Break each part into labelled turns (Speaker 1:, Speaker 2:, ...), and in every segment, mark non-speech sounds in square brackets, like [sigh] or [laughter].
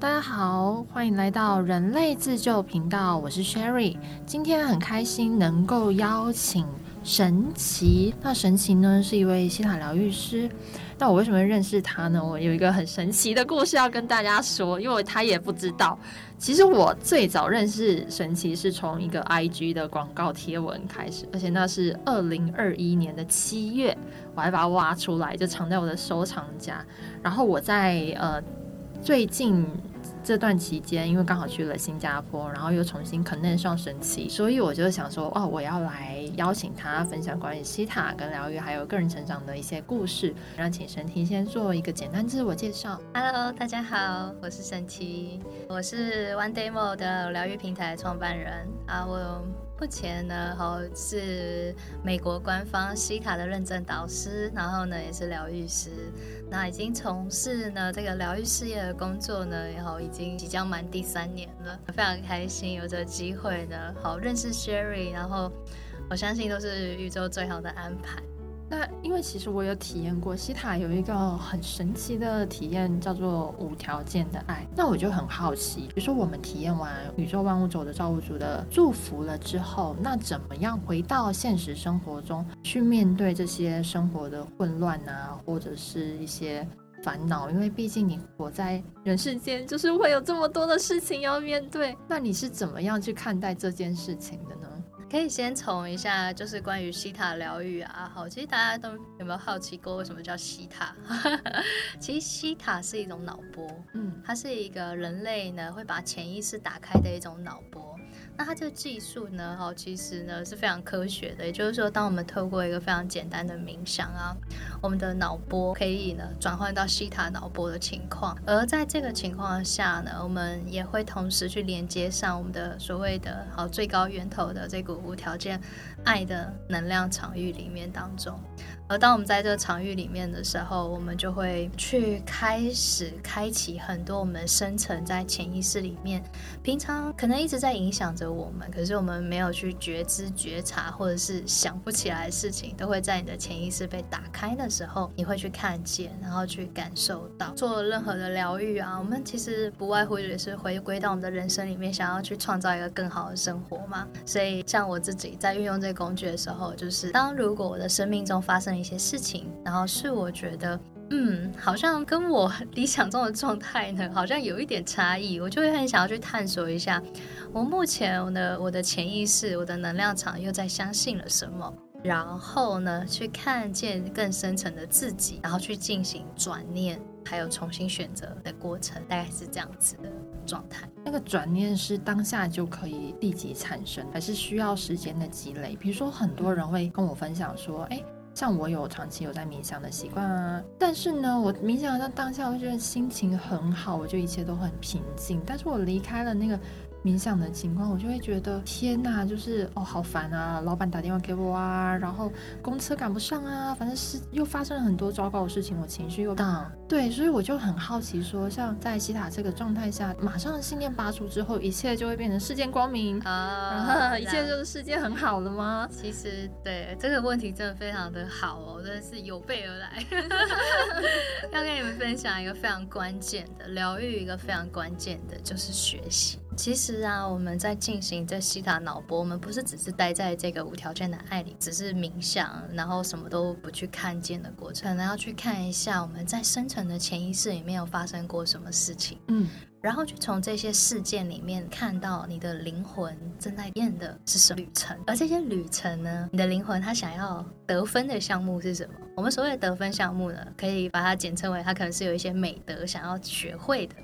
Speaker 1: 大家好，欢迎来到人类自救频道，我是 Sherry。今天很开心能够邀请神奇。那神奇呢是一位西塔疗愈师。那我为什么认识他呢？我有一个很神奇的故事要跟大家说，因为他也不知道。其实我最早认识神奇是从一个 IG 的广告贴文开始，而且那是二零二一年的七月，我还把它挖出来，就藏在我的收藏夹。然后我在呃最近。这段期间，因为刚好去了新加坡，然后又重新 connect 上神奇，所以我就想说，哦，我要来邀请他分享关于西塔跟疗愈，还有个人成长的一些故事。让请神奇先做一个简单自我介绍。
Speaker 2: Hello，大家好，我是神奇，我是 One Day More 的疗愈平台创办人啊，我。目前呢，好是美国官方西卡的认证导师，然后呢也是疗愈师，那已经从事呢这个疗愈事业的工作呢，然后已经即将满第三年了，非常开心有这个机会呢，好认识 Sherry，然后我相信都是宇宙最好的安排。
Speaker 1: 那因为其实我有体验过西塔有一个很神奇的体验，叫做无条件的爱。那我就很好奇，比如说我们体验完宇宙万物走的造物主的祝福了之后，那怎么样回到现实生活中去面对这些生活的混乱啊，或者是一些烦恼？因为毕竟你活在人世间，就是会有这么多的事情要面对。那你是怎么样去看待这件事情的呢？
Speaker 2: 可以先从一下，就是关于西塔疗愈啊。好，其实大家都有没有好奇过，为什么叫西塔？[laughs] 其实西塔是一种脑波，嗯，它是一个人类呢会把潜意识打开的一种脑波。那它这个技术呢，哈，其实呢是非常科学的。也就是说，当我们透过一个非常简单的冥想啊，我们的脑波可以呢转换到西塔脑波的情况。而在这个情况下呢，我们也会同时去连接上我们的所谓的好最高源头的这股无条件爱的能量场域里面当中。而当我们在这个场域里面的时候，我们就会去开始开启很多我们深层在潜意识里面，平常可能一直在影响着我们，可是我们没有去觉知、觉察，或者是想不起来的事情，都会在你的潜意识被打开的时候，你会去看见，然后去感受到。做任何的疗愈啊，我们其实不外乎也是回归到我们的人生里面，想要去创造一个更好的生活嘛。所以，像我自己在运用这个工具的时候，就是当如果我的生命中发生一些事情，然后是我觉得，嗯，好像跟我理想中的状态呢，好像有一点差异，我就会很想要去探索一下，我目前我的我的潜意识、我的能量场又在相信了什么，然后呢，去看见更深层的自己，然后去进行转念，还有重新选择的过程，大概是这样子的状态。
Speaker 1: 那个转念是当下就可以立即产生，还是需要时间的积累？比如说，很多人会跟我分享说，哎。像我有长期有在冥想的习惯啊，但是呢，我冥想到当下，我觉得心情很好，我觉得一切都很平静。但是我离开了那个。冥想的情况，我就会觉得天哪，就是哦，好烦啊！老板打电话给我啊，然后公车赶不上啊，反正是又发生了很多糟糕的事情，我情绪又大。对，所以我就很好奇，说像在西塔这个状态下，马上信念拔除之后，一切就会变成世界光明啊，一切就是世界很好了吗？
Speaker 2: 其实对这个问题真的非常的好哦，真的是有备而来，[laughs] 要跟你们分享一个非常关键的疗愈，一个非常关键的就是学习。其实啊，我们在进行这西塔脑波，我们不是只是待在这个无条件的爱里，只是冥想，然后什么都不去看见的过程，可能要去看一下我们在深层的潜意识里面有发生过什么事情，嗯，然后去从这些事件里面看到你的灵魂正在变的是什么旅程，而这些旅程呢，你的灵魂它想要得分的项目是什么？我们所谓的得分项目呢，可以把它简称为它可能是有一些美德想要学会的。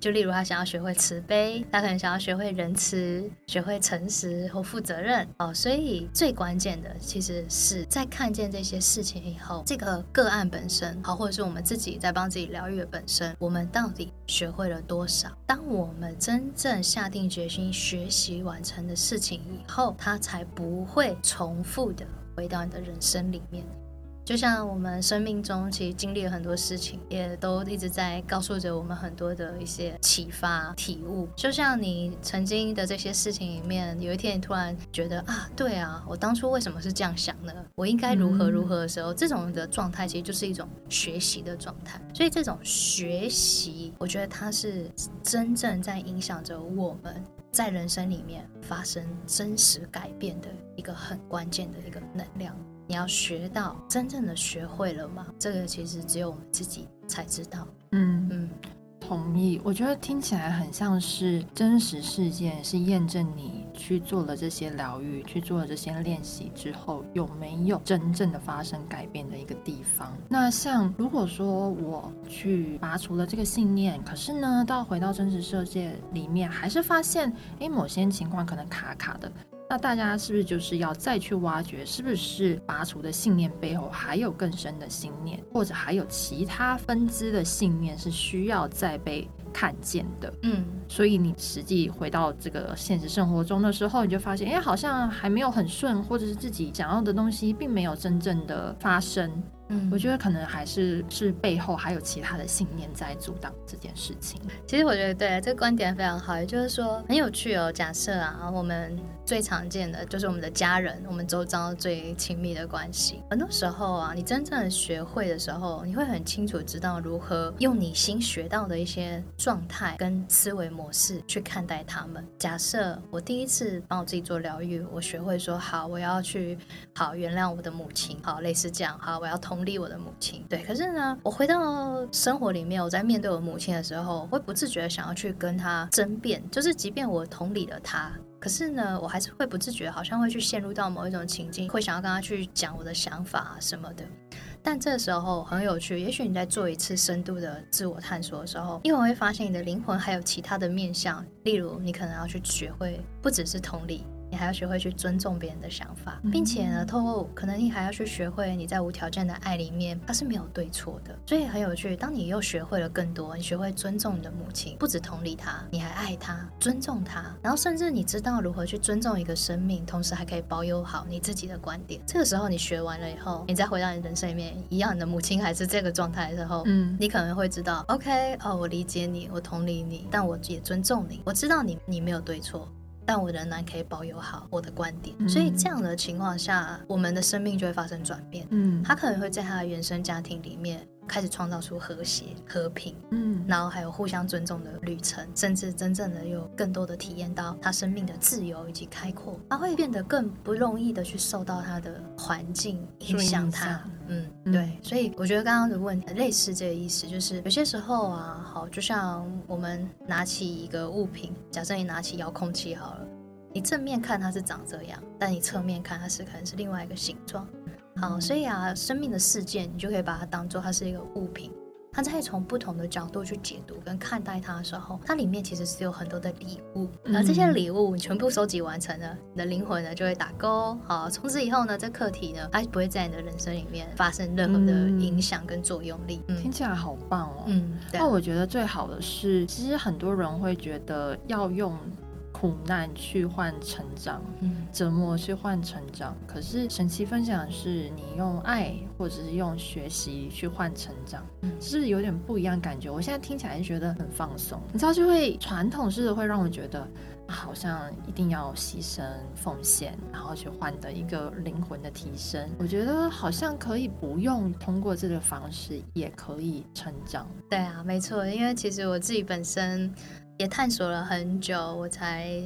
Speaker 2: 就例如他想要学会慈悲，他可能想要学会仁慈，学会诚实或负责任哦。所以最关键的其实是在看见这些事情以后，这个个案本身好，或者是我们自己在帮自己疗愈的本身，我们到底学会了多少？当我们真正下定决心学习完成的事情以后，它才不会重复的回到你的人生里面。就像我们生命中其实经历了很多事情，也都一直在告诉着我们很多的一些启发、体悟。就像你曾经的这些事情里面，有一天你突然觉得啊，对啊，我当初为什么是这样想呢？我应该如何如何的时候，这种的状态其实就是一种学习的状态。所以这种学习，我觉得它是真正在影响着我们在人生里面发生真实改变的一个很关键的一个能量。你要学到真正的学会了吗？这个其实只有我们自己才知道。
Speaker 1: 嗯嗯，同意。我觉得听起来很像是真实事件，是验证你去做了这些疗愈，去做了这些练习之后，有没有真正的发生改变的一个地方。那像如果说我去拔除了这个信念，可是呢，到回到真实世界里面，还是发现，诶，某些情况可能卡卡的。那大家是不是就是要再去挖掘，是不是拔除的信念背后还有更深的信念，或者还有其他分支的信念是需要再被看见的？嗯，所以你实际回到这个现实生活中的时候，你就发现，哎，好像还没有很顺，或者是自己想要的东西并没有真正的发生。嗯，我觉得可能还是是背后还有其他的信念在阻挡这件事情。
Speaker 2: 其实我觉得对这个观点非常好，也就是说很有趣哦。假设啊，我们最常见的就是我们的家人，我们周遭最亲密的关系。很多时候啊，你真正学会的时候，你会很清楚知道如何用你新学到的一些状态跟思维模式去看待他们。假设我第一次帮我自己做疗愈，我学会说好，我要去好原谅我的母亲，好类似这样，好我要同。理我的母亲，对，可是呢，我回到生活里面，我在面对我母亲的时候，会不自觉的想要去跟她争辩，就是即便我同理了她，可是呢，我还是会不自觉，好像会去陷入到某一种情境，会想要跟他去讲我的想法什么的。但这时候很有趣，也许你在做一次深度的自我探索的时候，因为会发现你的灵魂还有其他的面向，例如你可能要去学会，不只是同理。你还要学会去尊重别人的想法，并且呢，透过可能你还要去学会，你在无条件的爱里面，它是没有对错的。所以很有趣，当你又学会了更多，你学会尊重你的母亲，不止同理她，你还爱她，尊重她，然后甚至你知道如何去尊重一个生命，同时还可以保有好你自己的观点。这个时候你学完了以后，你再回到你人生里面，一样你的母亲还是这个状态的时候，嗯，你可能会知道，OK，哦，我理解你，我同理你，但我也尊重你，我知道你你没有对错。但我仍然可以保有好我的观点，所以这样的情况下，我们的生命就会发生转变。嗯，他可能会在他的原生家庭里面。开始创造出和谐、和平，嗯，然后还有互相尊重的旅程，甚至真正的有更多的体验到他生命的自由以及开阔，他会变得更不容易的去受到他的环境影响他，嗯，对，所以我觉得刚刚的问题类似这个意思，就是有些时候啊，好，就像我们拿起一个物品，假设你拿起遥控器好了，你正面看它是长这样，但你侧面看它是可能是另外一个形状。好，所以啊，生命的事件，你就可以把它当做它是一个物品，它在从不同的角度去解读跟看待它的时候，它里面其实是有很多的礼物，而这些礼物你全部收集完成了，你的灵魂呢就会打勾。好，从此以后呢，这课题呢，它不会在你的人生里面发生任何的影响跟作用力。
Speaker 1: 听起来好棒哦。嗯，那我觉得最好的是，其实很多人会觉得要用。苦难去换成长，折磨去换成长。可是神奇分享是你用爱或者是用学习去换成长，是有点不一样感觉。我现在听起来觉得很放松，你知道，就会传统式的会让我觉得好像一定要牺牲奉献，然后去换得一个灵魂的提升。我觉得好像可以不用通过这个方式也可以成长。
Speaker 2: 对啊，没错，因为其实我自己本身。也探索了很久，我才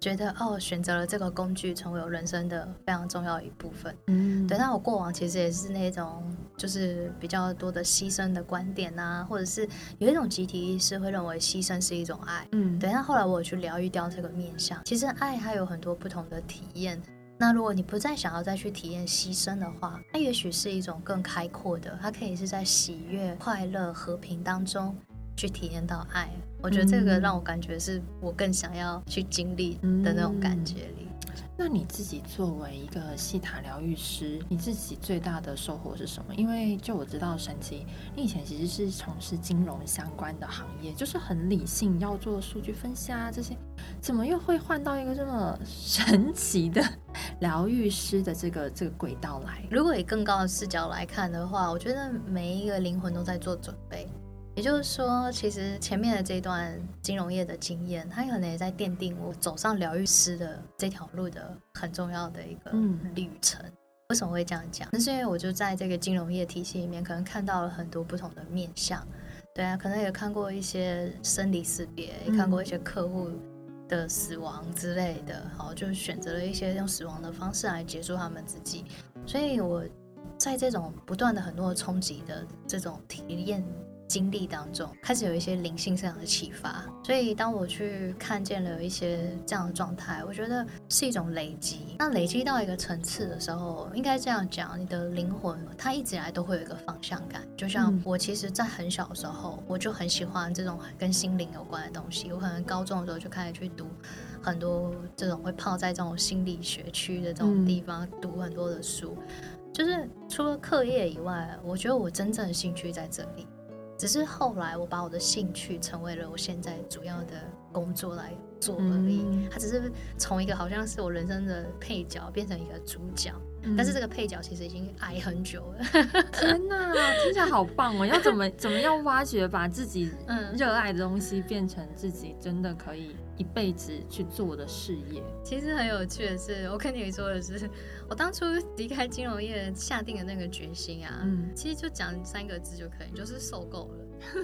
Speaker 2: 觉得哦，选择了这个工具成为我人生的非常重要一部分。嗯，对。那我过往其实也是那种，就是比较多的牺牲的观点啊，或者是有一种集体意识会认为牺牲是一种爱。嗯，对。那后来我去疗愈掉这个面相，其实爱它有很多不同的体验。那如果你不再想要再去体验牺牲的话，它也许是一种更开阔的，它可以是在喜悦、快乐、和平当中去体验到爱。我觉得这个让我感觉是我更想要去经历的那种感觉里。
Speaker 1: 那你自己作为一个西塔疗愈师，你自己最大的收获是什么？因为就我知道，神奇，你以前其实是从事金融相关的行业，就是很理性，要做数据分析啊这些。怎么又会换到一个这么神奇的 [laughs] 疗愈师的这个这个轨道来？
Speaker 2: 如果以更高的视角来看的话，我觉得每一个灵魂都在做准备。也就是说，其实前面的这段金融业的经验，它可能也在奠定我走上疗愈师的这条路的很重要的一个旅程。为什么会这样讲？那是因为我就在这个金融业体系里面，可能看到了很多不同的面相。对啊，可能也看过一些生离死别，也看过一些客户的死亡之类的。好，就选择了一些用死亡的方式来结束他们自己。所以我在这种不断的很多的冲击的这种体验。经历当中开始有一些灵性上的启发，所以当我去看见了一些这样的状态，我觉得是一种累积。那累积到一个层次的时候，应该这样讲，你的灵魂它一直以来都会有一个方向感。就像我其实，在很小的时候，我就很喜欢这种跟心灵有关的东西。我可能高中的时候就开始去读很多这种会泡在这种心理学区的这种地方读很多的书。就是除了课业以外，我觉得我真正的兴趣在这里。只是后来，我把我的兴趣成为了我现在主要的工作来做而已。它只是从一个好像是我人生的配角变成一个主角，但是这个配角其实已经矮很久了。[laughs]
Speaker 1: 天哪，听起来好棒哦！要怎么怎么样挖掘，把自己热爱的东西变成自己真的可以。一辈子去做的事业，
Speaker 2: 其实很有趣的是，我跟你说的是，我当初离开金融业下定的那个决心啊，嗯，其实就讲三个字就可以，就是受够了，[laughs] 就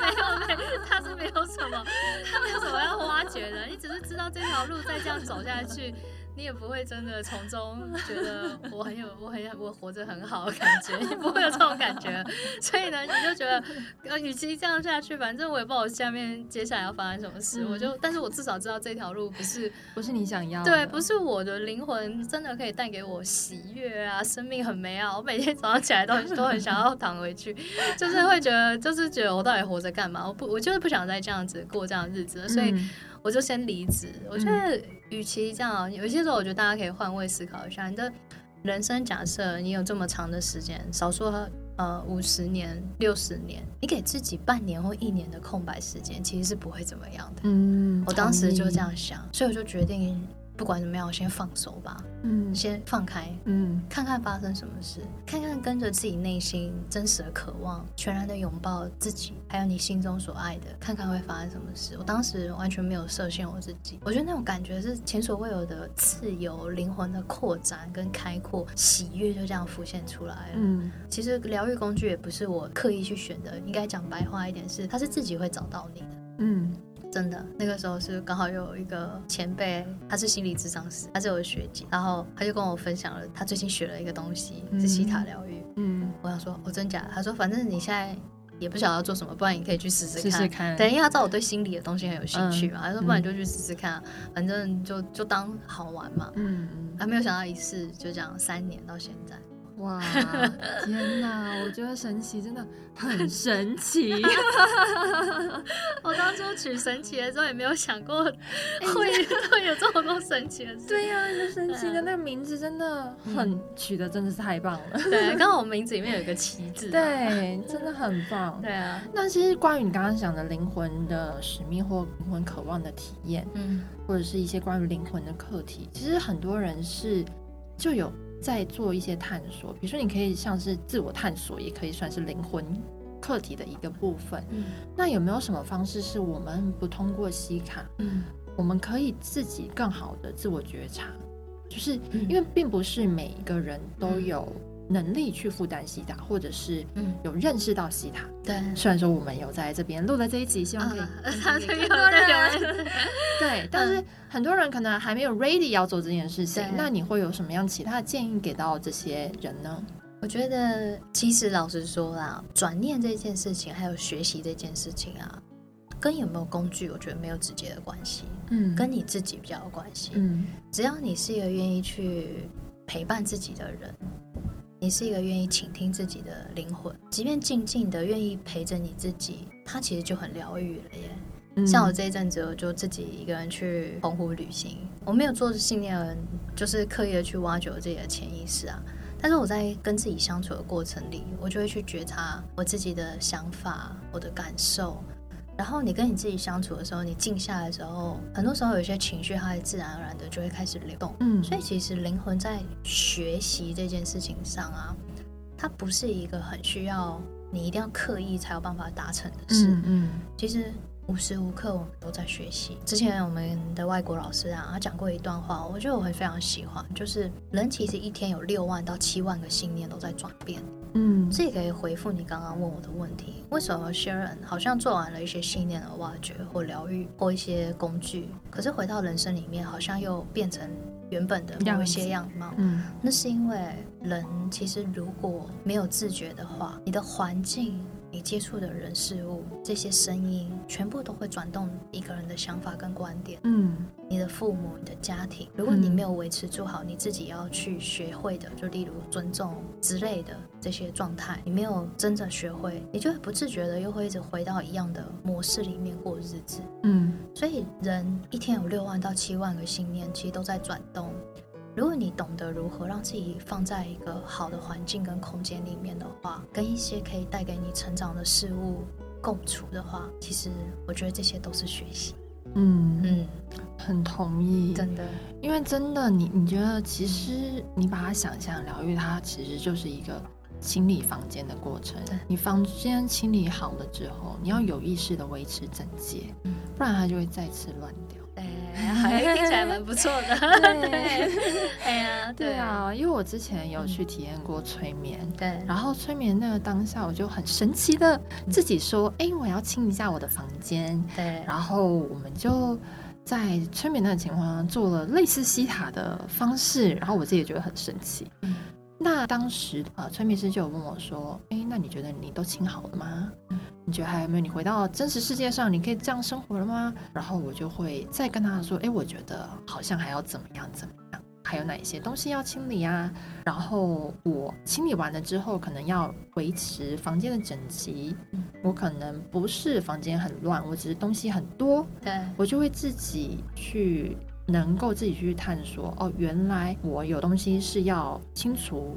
Speaker 2: 没有没，他是没有什么，他没有什么要挖掘的，你只是知道这条路再这样走下去。你也不会真的从中觉得我很有我很我活着很好的感觉，你不会有这种感觉，所以呢，你就觉得呃，与其这样下去，反正我也不知道我下面接下来要发生什么事，我就，但是我至少知道这条路不是
Speaker 1: 不是你想要的，
Speaker 2: 对，不是我的灵魂真的可以带给我喜悦啊，生命很美好，我每天早上起来都都很想要躺回去，就是会觉得，就是觉得我到底活着干嘛？我不，我就是不想再这样子过这样的日子，所以。我就先离职。我觉得，与其这样，有些时候我觉得大家可以换位思考一下。你的人生假设你有这么长的时间，少说呃五十年、六十年，你给自己半年或一年的空白时间，其实是不会怎么样的。嗯，我当时就这样想，所以我就决定。不管怎么样，我先放手吧，嗯，先放开，嗯，看看发生什么事，看看跟着自己内心真实的渴望，全然的拥抱自己，还有你心中所爱的，看看会发生什么事。我当时完全没有设限我自己，我觉得那种感觉是前所未有的自由，灵魂的扩展跟开阔，喜悦就这样浮现出来了。嗯，其实疗愈工具也不是我刻意去选的，应该讲白话一点是，它是自己会找到你的。嗯。真的，那个时候是刚好有一个前辈，他是心理智商师，他是我的学姐，然后他就跟我分享了他最近学了一个东西，是西塔疗愈。嗯，我想说，哦，真假？他说，反正你现在也不晓得要做什么，不然你可以去试试
Speaker 1: 看。试试看。
Speaker 2: 对，因为他知道我对心理的东西很有兴趣嘛，他说，不然就去试试看，反正就就当好玩嘛。嗯嗯。还没有想到一试就这样，三年到现在。
Speaker 1: 哇，天哪！我觉得神奇真的 [laughs] 很神奇。[laughs]
Speaker 2: 我当初取神奇的时候也没有想过会会有这么多神奇的事。
Speaker 1: 对呀，那神奇的那个名字真的很取的真的是太棒了。
Speaker 2: 对，刚好我名字里面有一个奇字。
Speaker 1: 对，真的很棒。
Speaker 2: 对啊。
Speaker 1: 那其实关于你刚刚讲的灵魂的使命或灵魂渴望的体验，嗯，或者是一些关于灵魂的课题，其实很多人是就有。在做一些探索，比如说你可以像是自我探索，也可以算是灵魂课题的一个部分。嗯，那有没有什么方式是我们不通过西卡，嗯，我们可以自己更好的自我觉察？就是因为并不是每一个人都有。能力去负担西塔，或者是有认识到西塔。
Speaker 2: 对，
Speaker 1: 虽然说我们有在这边录了这一集，希望可以。对，[laughs] 但是很多人可能还没有 ready 要做这件事情。那你会有什么样其他的建议给到这些人呢？
Speaker 2: 我觉得，其实老实说啦，转念这件事情，还有学习这件事情啊，跟有没有工具，我觉得没有直接的关系。嗯，跟你自己比较有关系。嗯，只要你是一个愿意去陪伴自己的人。你是一个愿意倾听自己的灵魂，即便静静的愿意陪着你自己，它其实就很疗愈了耶。像我这一阵子，我就自己一个人去澎湖旅行，我没有做信念，就是刻意的去挖掘我自己的潜意识啊。但是我在跟自己相处的过程里，我就会去觉察我自己的想法、我的感受，然后你跟你自己相处的时候，你静下来的时候，很多时候有些情绪，它会自然而然的就会开始流动。嗯，所以其实灵魂在学习这件事情上啊，它不是一个很需要你一定要刻意才有办法达成的事。嗯嗯，其实。无时无刻我们都在学习。之前我们的外国老师啊，他讲过一段话，我觉得我会非常喜欢，就是人其实一天有六万到七万个信念都在转变。嗯，这也可以回复你刚刚问我的问题：为什么好像做完了一些信念的挖掘或疗愈或一些工具，可是回到人生里面好像又变成原本的某一些样貌？嗯，那是因为人其实如果没有自觉的话，你的环境。你接触的人事物，这些声音全部都会转动一个人的想法跟观点。嗯，你的父母、你的家庭，如果你没有维持住好你自己要去学会的，就例如尊重之类的这些状态，你没有真正学会，你就会不自觉的又会一直回到一样的模式里面过日子。嗯，所以人一天有六万到七万个信念，其实都在转动。如果你懂得如何让自己放在一个好的环境跟空间里面的话，跟一些可以带给你成长的事物共处的话，其实我觉得这些都是学习。
Speaker 1: 嗯嗯，很同意，
Speaker 2: 真的，
Speaker 1: 因为真的，你你觉得其实你把它想象疗愈，它其实就是一个清理房间的过程。你房间清理好了之后，你要有意识的维持整洁，不然它就会再次乱掉。[laughs]
Speaker 2: 还听起来蛮不错的，对，哎呀，
Speaker 1: 对啊，因为我之前有去体验过催眠，
Speaker 2: 对，
Speaker 1: 然后催眠那个当下，我就很神奇的自己说，哎，我要清一下我的房间，
Speaker 2: 对，
Speaker 1: 然后我们就在催眠那个情况下做了类似西塔的方式，然后我自己也觉得很神奇。那当时呃，催眠师就有问我说，哎，那你觉得你都清好了吗？你觉得还有没有？你回到真实世界上，你可以这样生活了吗？然后我就会再跟他说：“哎，我觉得好像还要怎么样怎么样，还有哪一些东西要清理啊？然后我清理完了之后，可能要维持房间的整齐。我可能不是房间很乱，我只是东西很多。
Speaker 2: 对
Speaker 1: 我就会自己去能够自己去探索。哦，原来我有东西是要清除，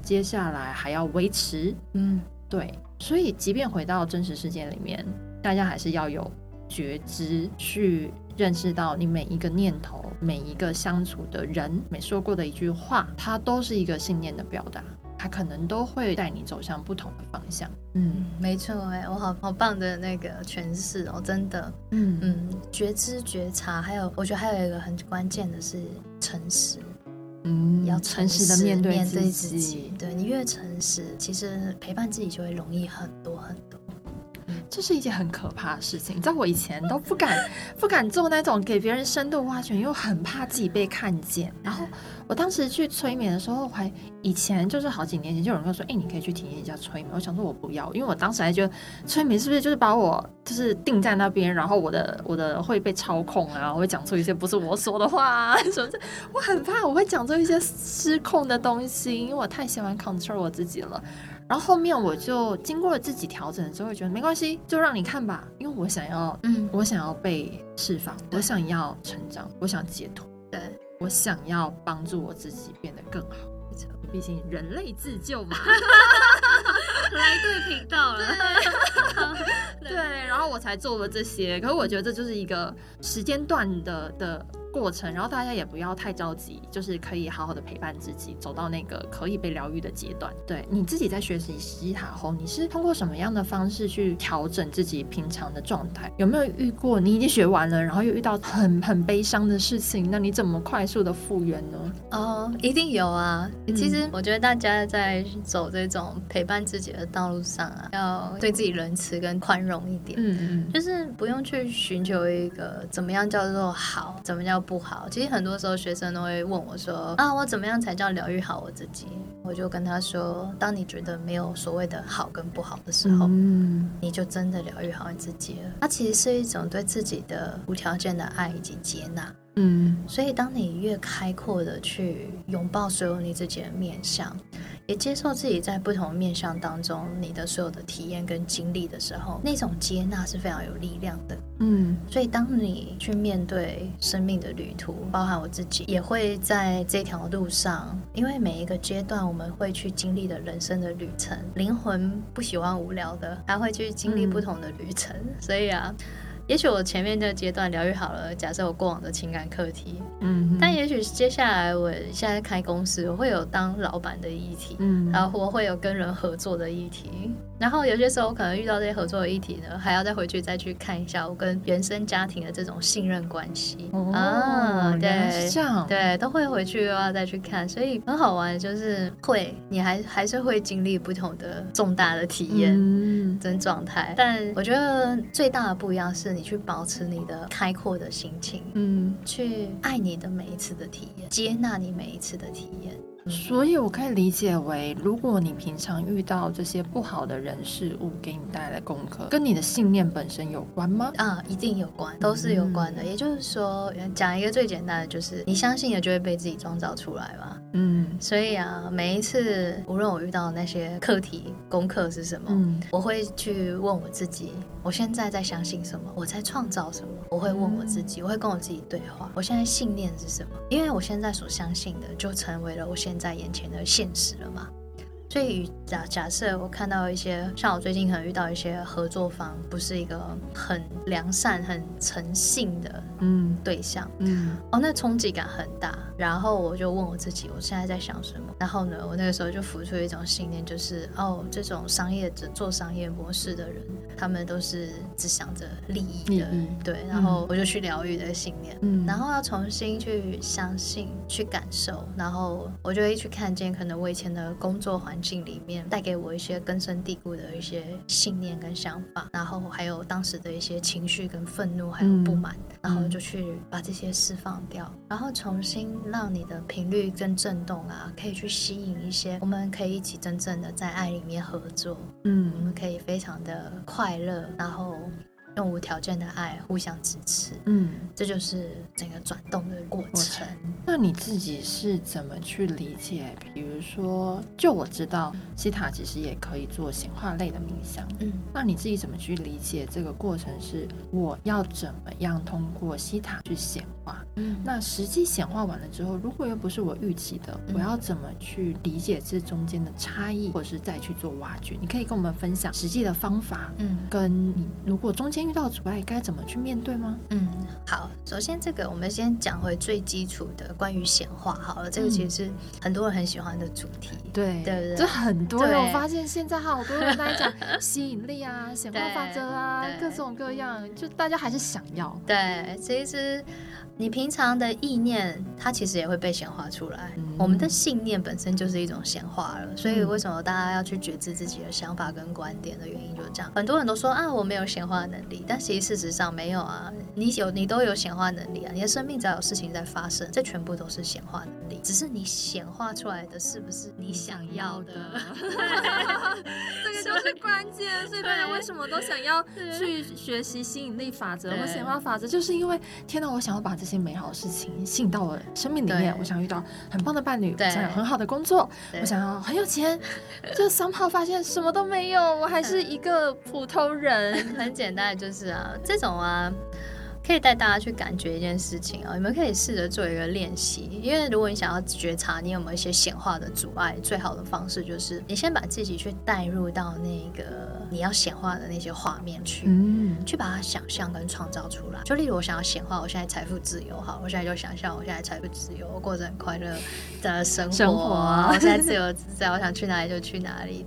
Speaker 1: 接下来还要维持。嗯，对。”所以，即便回到真实世界里面，大家还是要有觉知，去认识到你每一个念头、每一个相处的人、每说过的一句话，它都是一个信念的表达，它可能都会带你走向不同的方向。
Speaker 2: 嗯，没错，哎，我好好棒的那个诠释哦，真的。嗯嗯，觉知、觉察，还有我觉得还有一个很关键的是诚实。
Speaker 1: 嗯，要诚实的面对
Speaker 2: 自
Speaker 1: 己。
Speaker 2: 对你越诚实，其实陪伴自己就会容易很多很多。
Speaker 1: 这是一件很可怕的事情。在，我以前都不敢不敢做那种给别人深度挖掘，又很怕自己被看见。然后我当时去催眠的时候，还以前就是好几年前就有人跟我说：“哎，你可以去体验一下催眠。”我想说，我不要，因为我当时还觉得催眠是不是就是把我就是定在那边，然后我的我的会被操控啊，我会讲出一些不是我说的话啊 [laughs] 什么的。我很怕我会讲出一些失控的东西，因为我太喜欢 control 我自己了。然后后面我就经过了自己调整之后，觉得没关系，就让你看吧，因为我想要，嗯，我想要被释放，我想要成长，我想解脱，
Speaker 2: 对
Speaker 1: 我想要帮助我自己变得更好。毕竟人类自救嘛，[laughs]
Speaker 2: 来对频道了，[laughs]
Speaker 1: 对，然后我才做了这些。可是我觉得这就是一个时间段的的。过程，然后大家也不要太着急，就是可以好好的陪伴自己，走到那个可以被疗愈的阶段。对你自己在学习西塔后，你是通过什么样的方式去调整自己平常的状态？有没有遇过你已经学完了，然后又遇到很很悲伤的事情？那你怎么快速的复原呢？
Speaker 2: 哦，一定有啊。其实我觉得大家在走这种陪伴自己的道路上啊，要对自己仁慈跟宽容一点。嗯嗯，就是不用去寻求一个怎么样叫做好，怎么叫。不好，其实很多时候学生都会问我说：“啊，我怎么样才叫疗愈好我自己？”我就跟他说：“当你觉得没有所谓的好跟不好的时候，嗯，你就真的疗愈好你自己了。它其实是一种对自己的无条件的爱以及接纳。嗯，所以当你越开阔的去拥抱所有你自己的面相。也接受自己在不同面向当中你的所有的体验跟经历的时候，那种接纳是非常有力量的。嗯，所以当你去面对生命的旅途，包含我自己，也会在这条路上，因为每一个阶段我们会去经历的人生的旅程，灵魂不喜欢无聊的，还会去经历不同的旅程，所以啊。也许我前面这个阶段疗愈好了，假设我过往的情感课题，嗯，但也许接下来我现在开公司，我会有当老板的议题，嗯，然后我会有跟人合作的议题。然后有些时候我可能遇到这些合作的议题呢，还要再回去再去看一下我跟原生家庭的这种信任关系。
Speaker 1: 啊，对，这样，
Speaker 2: 对，都会回去又要再去看，所以很好玩，就是会，你还还是会经历不同的重大的体验跟状态，但我觉得最大的不一样是你去保持你的开阔的心情，嗯，去爱你的每一次的体验，接纳你每一次的体验。
Speaker 1: 所以，我可以理解为，如果你平常遇到这些不好的人事物给你带来功课，跟你的信念本身有关吗？
Speaker 2: 啊，一定有关，都是有关的。也就是说，讲一个最简单的，就是你相信的就会被自己创造出来嘛。嗯，所以啊，每一次无论我遇到那些课题功课是什么，我会去问我自己。我现在在相信什么？我在创造什么？我会问我自己，我会跟我自己对话。我现在信念是什么？因为我现在所相信的，就成为了我现现在眼前的现实了吗。所以假假设我看到一些，像我最近可能遇到一些合作方，不是一个很良善、很诚信的嗯对象，嗯哦，那冲击感很大。然后我就问我自己，我现在在想什么？然后呢，我那个时候就浮出一种信念，就是哦，这种商业者做商业模式的人，他们都是只想着利益的，对。然后我就去疗愈这个信念，嗯，然后要重新去相信、去感受，然后我就会去看见，可能我以前的工作环。境里面带给我一些根深蒂固的一些信念跟想法，然后还有当时的一些情绪跟愤怒还有不满，然后就去把这些释放掉，然后重新让你的频率跟震动啊，可以去吸引一些，我们可以一起真正的在爱里面合作，嗯，我们可以非常的快乐，然后。用无条件的爱互相支持，嗯，这就是整个转动的过程。
Speaker 1: 那你自己是怎么去理解？比如说，就我知道西塔其实也可以做显化类的冥想，嗯，那你自己怎么去理解这个过程？是我要怎么样通过西塔去显化？嗯，那实际显化完了之后，如果又不是我预期的，我要怎么去理解这中间的差异，或者是再去做挖掘？你可以跟我们分享实际的方法，嗯，跟你如果中间。遇到阻碍该怎么去面对吗？
Speaker 2: 嗯，好，首先这个我们先讲回最基础的关于显化好了，这个其实是很多人很喜欢的主题，
Speaker 1: 对对对，这很多人我发现现在好多人在讲 [laughs] 吸引力啊、显化法则啊，各种各样，就大家还是想要。
Speaker 2: 对，其实。你平常的意念，它其实也会被显化出来。我们的信念本身就是一种显化了，所以为什么大家要去觉知自己的想法跟观点的原因就是这样。很多人都说啊，我没有显化能力，但其实事实上没有啊。你有，你都有显化能力啊。你的生命只要有事情在发生，这全部都是显化能力。只是你显化出来的是不是你想要的？[laughs]
Speaker 1: 这个就是关键。所以大家为什么都想要去学习吸引力法则或显化法则，就是因为天哪，我想要把这些美好的事情吸引到我生命里面。我想遇到很棒的伴侣，我想有很好的工作，我想要很有钱。就三号发现什么都没有，我还是一个普通人。[laughs]
Speaker 2: 很简单，就是啊，这种啊。可以带大家去感觉一件事情啊，你们可以试着做一个练习。因为如果你想要觉察你有没有一些显化的阻碍，最好的方式就是你先把自己去带入到那个你要显化的那些画面去，嗯，去把它想象跟创造出来。就例如我想要显化，我现在财富自由，好，我现在就想象我现在财富自由，我过着很快乐的生活，我现在自由自在，我想去哪里就去哪里。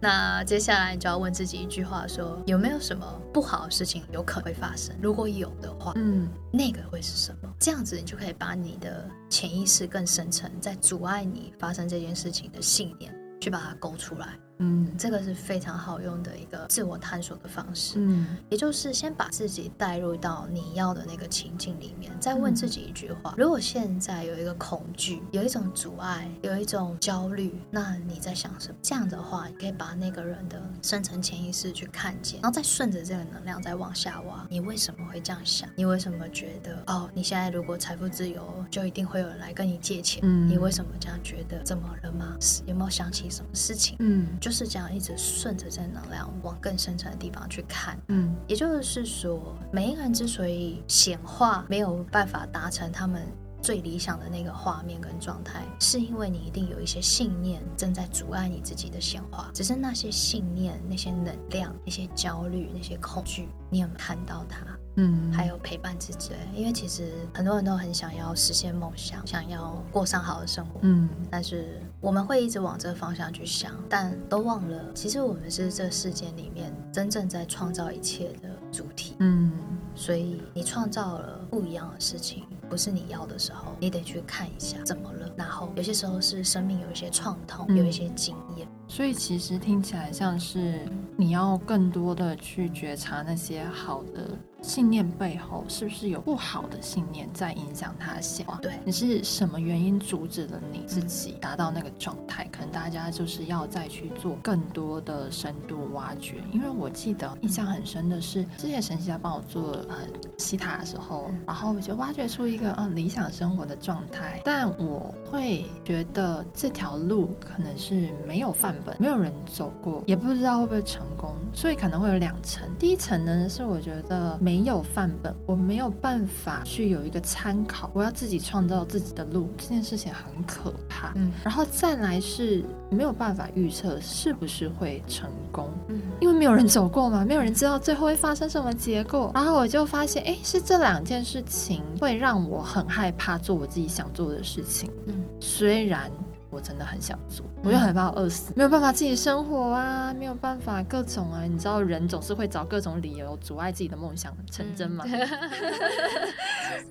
Speaker 2: 那接下来你就要问自己一句话：说有没有什么不好的事情有可能会发生？如果有的话。嗯，那个会是什么？这样子你就可以把你的潜意识更深层，在阻碍你发生这件事情的信念，去把它勾出来。嗯，这个是非常好用的一个自我探索的方式。嗯，也就是先把自己带入到你要的那个情境里面，再问自己一句话：如果现在有一个恐惧，有一种阻碍，有一种焦虑，那你在想什么？这样的话，你可以把那个人的深层潜意识去看见，然后再顺着这个能量再往下挖。你为什么会这样想？你为什么觉得哦，你现在如果财富自由，就一定会有人来跟你借钱？嗯，你为什么这样觉得？怎么了吗？有没有想起什么事情？嗯。就是这样，一直顺着这能量往更深层的地方去看。嗯，也就是说，每一个人之所以显化没有办法达成他们最理想的那个画面跟状态，是因为你一定有一些信念正在阻碍你自己的显化。只是那些信念、那些能量、那些焦虑、那些恐惧，你有没有看到它？嗯，还有陪伴自己，因为其实很多人都很想要实现梦想，想要过上好的生活。嗯，但是我们会一直往这个方向去想，但都忘了，其实我们是这世界里面真正在创造一切的主体。嗯，所以你创造了不一样的事情，不是你要的时候，你得去看一下怎么了。然后有些时候是生命有一些创痛，有一些经验。
Speaker 1: 所以其实听起来像是你要更多的去觉察那些好的。信念背后是不是有不好的信念在影响他想？
Speaker 2: 对，
Speaker 1: 你是什么原因阻止了你自己达到那个状态？可能大家就是要再去做更多的深度挖掘。因为我记得印象很深的是，之前神奇在帮我做呃西塔的时候，然后我就挖掘出一个嗯理想生活的状态。但我会觉得这条路可能是没有范本，没有人走过，也不知道会不会成功，所以可能会有两层。第一层呢是我觉得没。没有范本，我没有办法去有一个参考，我要自己创造自己的路，这件事情很可怕。嗯，然后再来是没有办法预测是不是会成功，嗯，因为没有人走过嘛，没有人知道最后会发生什么结果。然后我就发现，哎，是这两件事情会让我很害怕做我自己想做的事情。嗯，虽然。我真的很想做，我就很怕饿死，没有办法自己生活啊，没有办法各种啊，你知道人总是会找各种理由阻碍自己的梦想成真嘛？[laughs]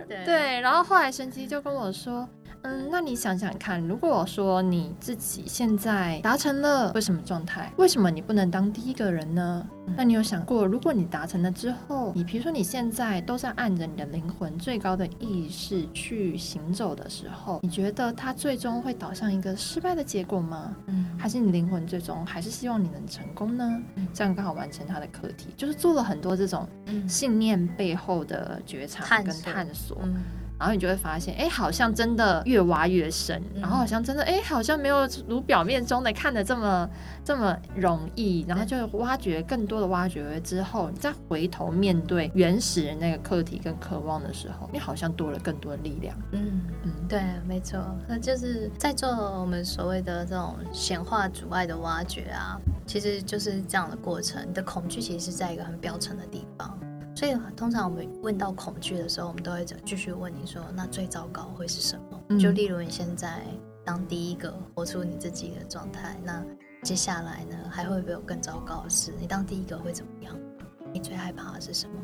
Speaker 1: 对，然后后来神奇就跟我说。嗯，那你想想看，如果说你自己现在达成了，为什么状态？为什么你不能当第一个人呢？那你有想过，如果你达成了之后，你比如说你现在都在按着你的灵魂最高的意识去行走的时候，你觉得它最终会导向一个失败的结果吗？嗯，还是你灵魂最终还是希望你能成功呢？这样刚好完成他的课题，就是做了很多这种信念背后的觉察跟探索。然后你就会发现，哎，好像真的越挖越深，然后好像真的，哎，好像没有如表面中的看的这么这么容易。然后就挖掘更多的挖掘之后，你再回头面对原始人那个课题跟渴望的时候，你好像多了更多的力量。嗯
Speaker 2: 嗯，对，没错，那就是在做我们所谓的这种显化阻碍的挖掘啊，其实就是这样的过程。你的恐惧其实是在一个很表层的地方。所以通常我们问到恐惧的时候，我们都会继续问你说：“那最糟糕会是什么？”就例如你现在当第一个活出你自己的状态，那接下来呢还会不会有更糟糕的事？你当第一个会怎么样？你最害怕的是什么？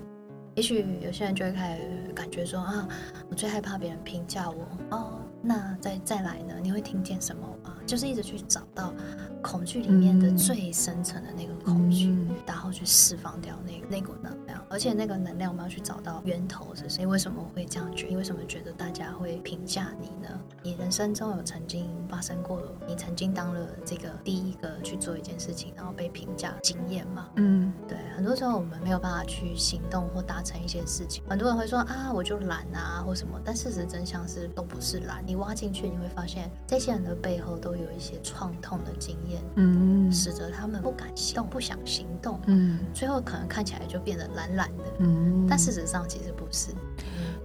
Speaker 2: 也许有些人就会开始感觉说：“啊，我最害怕别人评价我。”哦，那再再来呢？你会听见什么啊？就是一直去找到恐惧里面的最深层的那个恐惧，然后去释放掉那那股能量。而且那个能量，我们要去找到源头是谁？为什么会这样觉？你为什么觉得大家会评价你呢？你人生中有曾经发生过，你曾经当了这个第一个去做一件事情，然后被评价经验吗？嗯，对。很多时候我们没有办法去行动或达成一些事情。很多人会说啊，我就懒啊，或什么。但事实真相是，都不是懒。你挖进去，你会发现这些人的背后都有一些创痛的经验，嗯，使得他们不敢行动，不想行动，嗯，最后可能看起来就变得懒。懒的，嗯，但事实上其实不是。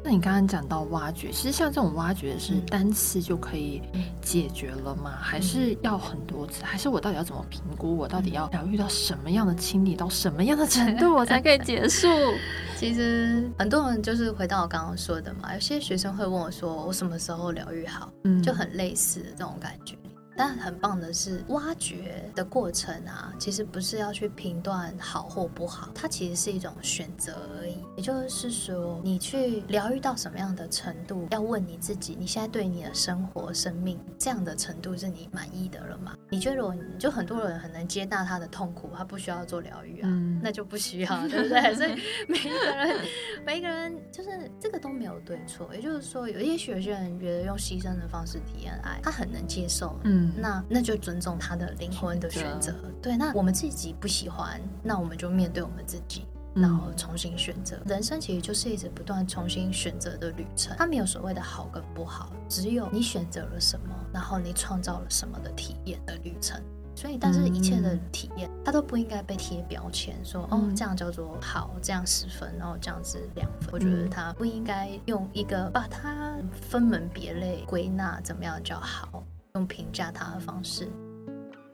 Speaker 1: 那你刚刚讲到挖掘，其实像这种挖掘是单次就可以解决了吗？还是要很多次？还是我到底要怎么评估？我到底要疗愈到什么样的清理到什么样的程 [laughs] 度，我才可以结束？[laughs]
Speaker 2: 其实很多人就是回到我刚刚说的嘛，有些学生会问我说：“我什么时候疗愈好？”嗯，就很类似的这种感觉。但很棒的是，挖掘的过程啊，其实不是要去评断好或不好，它其实是一种选择而已。也就是说，你去疗愈到什么样的程度，要问你自己，你现在对你的生活、生命这样的程度是你满意的了吗？你觉得我就很多人很能接纳他的痛苦，他不需要做疗愈啊，那就不需要，[laughs] 对不对？所以每一个人，每一个人就是这个都没有对错。也就是说，有也许有些人觉得用牺牲的方式体验爱，他很能接受，嗯，那那就尊重他的灵魂的选择。对，那我们自己不喜欢，那我们就面对我们自己。然后重新选择，人生其实就是一直不断重新选择的旅程。它没有所谓的好跟不好，只有你选择了什么，然后你创造了什么的体验的旅程。所以，但是一切的体验，它都不应该被贴标签，说哦这样叫做好，这样十分，然后这样子两分。我觉得它不应该用一个把它分门别类归纳，怎么样叫好，用评价他的方式。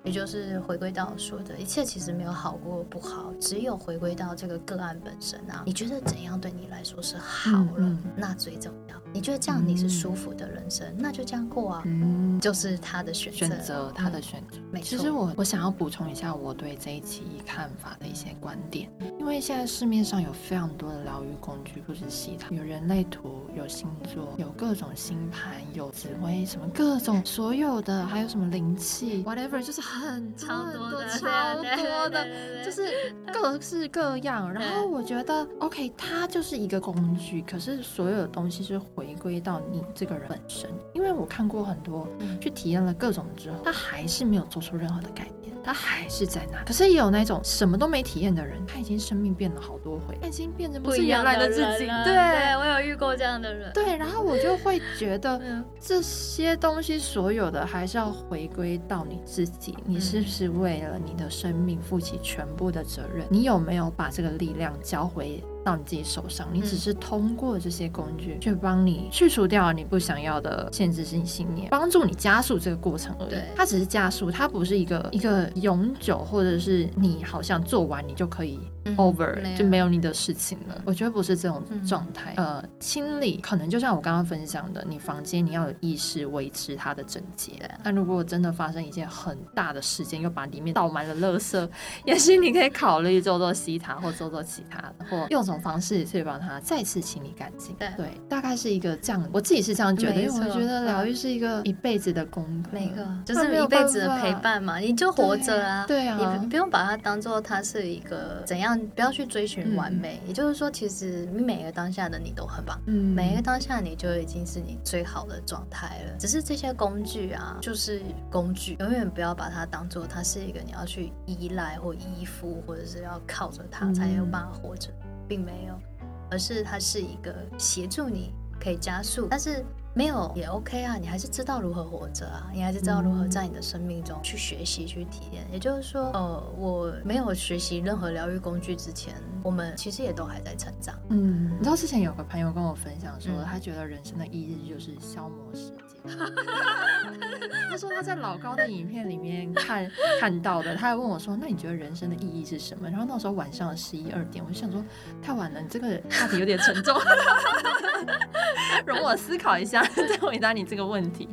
Speaker 2: 也就是回归到说的一切，其实没有好过不好，只有回归到这个个案本身啊。你觉得怎样对你来说是好了？那最重要。你觉得这样你是舒服的人生，那就这样过啊。嗯，就是他的选择，
Speaker 1: 选择他的选择。
Speaker 2: 没错。
Speaker 1: 其实我我想要补充一下我对这一期看法的一些观点，因为现在市面上有非常多的疗愈工具，不止西塔，有人类图，有星座，有各种星盘，有紫薇，什么各种所有的，还有什么灵气，whatever，就是。很
Speaker 2: 超多的，
Speaker 1: 超多的，就是各式各样。然后我觉得，OK，它就是一个工具，可是所有的东西是回归到你这个人本身。因为我看过很多，去体验了各种之后，他还是没有做出任何的改变，他还是在那。可是也有那种什么都没体验的人，他已经生命变了好多回，他已经变成不是原来的自己。
Speaker 2: 对，我有遇过这样的人。
Speaker 1: 对，然后我就会觉得 [laughs] 这些东西所有的还是要回归到你自己。你是不是为了你的生命负起全部的责任？你有没有把这个力量交回？到你自己手上，你只是通过这些工具去帮你去除掉你不想要的限制性信念，帮助你加速这个过程而已。它只是加速，它不是一个一个永久，或者是你好像做完你就可以 over 就没有你的事情了。我觉得不是这种状态。呃，清理可能就像我刚刚分享的，你房间你要有意识维持它的整洁。那如果真的发生一件很大的事件，又把里面倒满了垃圾，也许你可以考虑做做西塔，或做做其他的，或用。种方式去把它再次清理干净，对，大概是一个这样，我自己是这样觉得，因为我觉得疗愈是一个一辈子的功课，
Speaker 2: 每个就是一辈子的陪伴嘛，你就活着啊，
Speaker 1: 对啊，
Speaker 2: 你不用把它当做它是一个怎样，不要去追寻完美，也就是说，其实你每一个当下的你都很棒，嗯，每一个当下你就已经是你最好的状态了，只是这些工具啊，就是工具，永远不要把它当做它是一个你要去依赖或依附，或者是要靠着它才有办法活着。并没有，而是它是一个协助你可以加速，但是没有也 OK 啊，你还是知道如何活着啊，你还是知道如何在你的生命中去学习去体验。也就是说，呃，我没有学习任何疗愈工具之前，我们其实也都还在成长。
Speaker 1: 嗯，你知道之前有个朋友跟我分享说，他觉得人生的意义就是消磨时间。[laughs] 他说他在老高的影片里面看 [laughs] 看到的，他还问我说：“那你觉得人生的意义是什么？”然后那时候晚上十一二点，我就想说太晚了，你这个话题有点沉重，[laughs] 容我思考一下再回答你这个问题。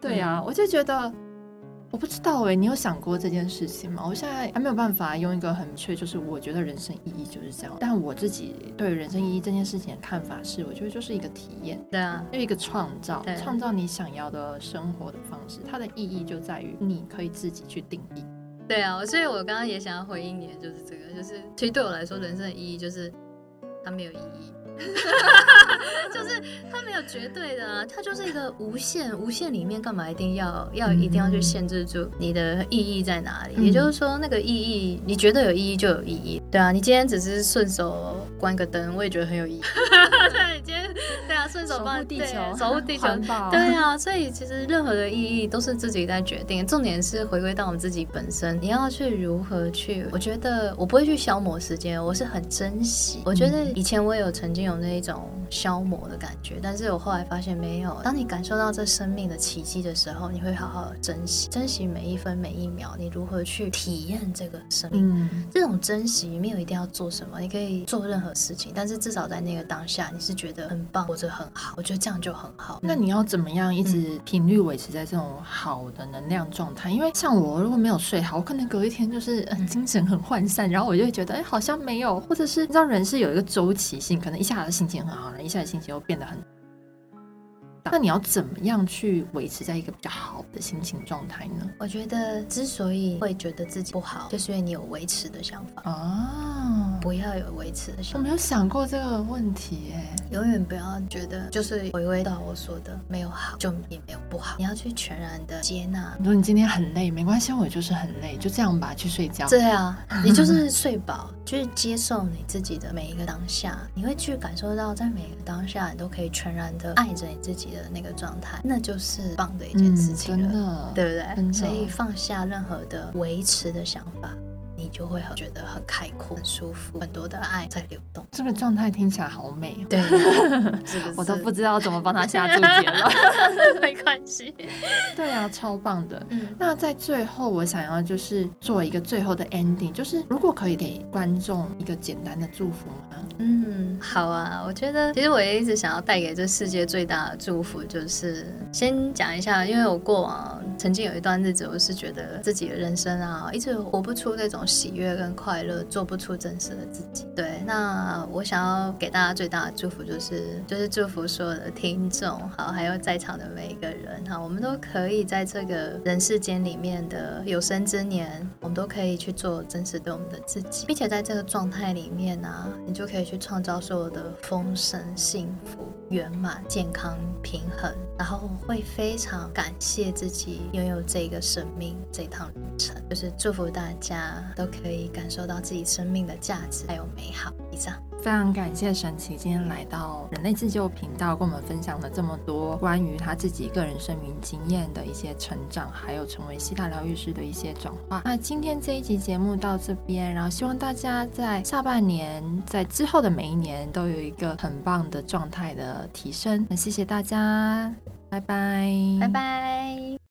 Speaker 1: 对啊，我就觉得。我不知道哎，你有想过这件事情吗？我现在还没有办法用一个很明确，就是我觉得人生意义就是这样。但我自己对人生意义这件事情的看法是，我觉得就是一个体验，
Speaker 2: 对啊，
Speaker 1: 就一个创造，创造你想要的生活的方式。它的意义就在于你可以自己去定义。
Speaker 2: 对啊，所以我刚刚也想要回应你的就是这个，就是其实对我来说，人生的意义就是它没有意义。[laughs] 就是它没有绝对的啊，它就是一个无限，无限里面干嘛一定要要一定要去限制住你的意义在哪里？也就是说，那个意义你觉得有意义就有意义，对啊，你今天只是顺手关个灯，我也觉得很有意义。[laughs] 顺手帮
Speaker 1: 地球，
Speaker 2: 守护地球，对啊，所以其实任何的意义都是自己在决定，重点是回归到我们自己本身，你要去如何去？我觉得我不会去消磨时间，我是很珍惜。我觉得以前我有曾经有。那一种消磨的感觉，但是我后来发现没有。当你感受到这生命的奇迹的时候，你会好好珍惜，珍惜每一分每一秒。你如何去体验这个生命？这种珍惜没有一定要做什么，你可以做任何事情，但是至少在那个当下，你是觉得很棒，活着很好，我觉得这样就很好。
Speaker 1: 那你要怎么样一直频率维持在这种好的能量状态？因为像我如果没有睡好，我可能隔一天就是精神很涣散，然后我就会觉得哎好像没有，或者是你知道人是有一个周期性，可能一下子心情很好，然后一下子心情又变得很。那你要怎么样去维持在一个比较好的心情状态呢？
Speaker 2: 我觉得之所以会觉得自己不好，就是因为你有维持的想法啊，不要有维持的想
Speaker 1: 法。我没有想过这个问题，哎，
Speaker 2: 永远不要觉得就是回归到我说的，没有好就也没有不好，你要去全然的接纳。
Speaker 1: 你说你今天很累，没关系，我就是很累，就这样吧，去睡觉。
Speaker 2: 对啊，[laughs] 你就是睡饱，就是接受你自己的每一个当下，你会去感受到，在每一个当下，你都可以全然的爱着你自己。的那个状态，那就是棒的一件事情了，对不对？所以放下任何的维持的想法。你就会很觉得很开阔、很舒服，很多的爱在流动。
Speaker 1: 这个状态听起来好美，
Speaker 2: 对，[laughs]
Speaker 1: 我都不知道怎么帮他下注解了。[laughs]
Speaker 2: 没关系，[laughs]
Speaker 1: 对啊，超棒的。嗯，那在最后，我想要就是做一个最后的 ending，就是如果可以给观众一个简单的祝福吗？
Speaker 2: 嗯，好啊。我觉得其实我也一直想要带给这世界最大的祝福，就是先讲一下，因为我过往曾经有一段日子，我是觉得自己的人生啊，一直活不出那种。喜悦跟快乐，做不出真实的自己。对，那我想要给大家最大的祝福，就是就是祝福所有的听众，好，还有在场的每一个人，哈，我们都可以在这个人世间里面的有生之年，我们都可以去做真实的我们的自己，并且在这个状态里面呢，你就可以去创造所有的丰盛、幸福、圆满、健康、平衡，然后会非常感谢自己拥有这个生命这趟旅程，就是祝福大家。都可以感受到自己生命的价值还有美好。以上，
Speaker 1: 非常感谢神奇今天来到人类自救频道，跟我们分享了这么多关于他自己个人生命经验的一些成长，还有成为西塔疗愈师的一些转化。那今天这一集节目到这边，然后希望大家在下半年，在之后的每一年都有一个很棒的状态的提升。那谢谢大家，拜拜，
Speaker 2: 拜拜。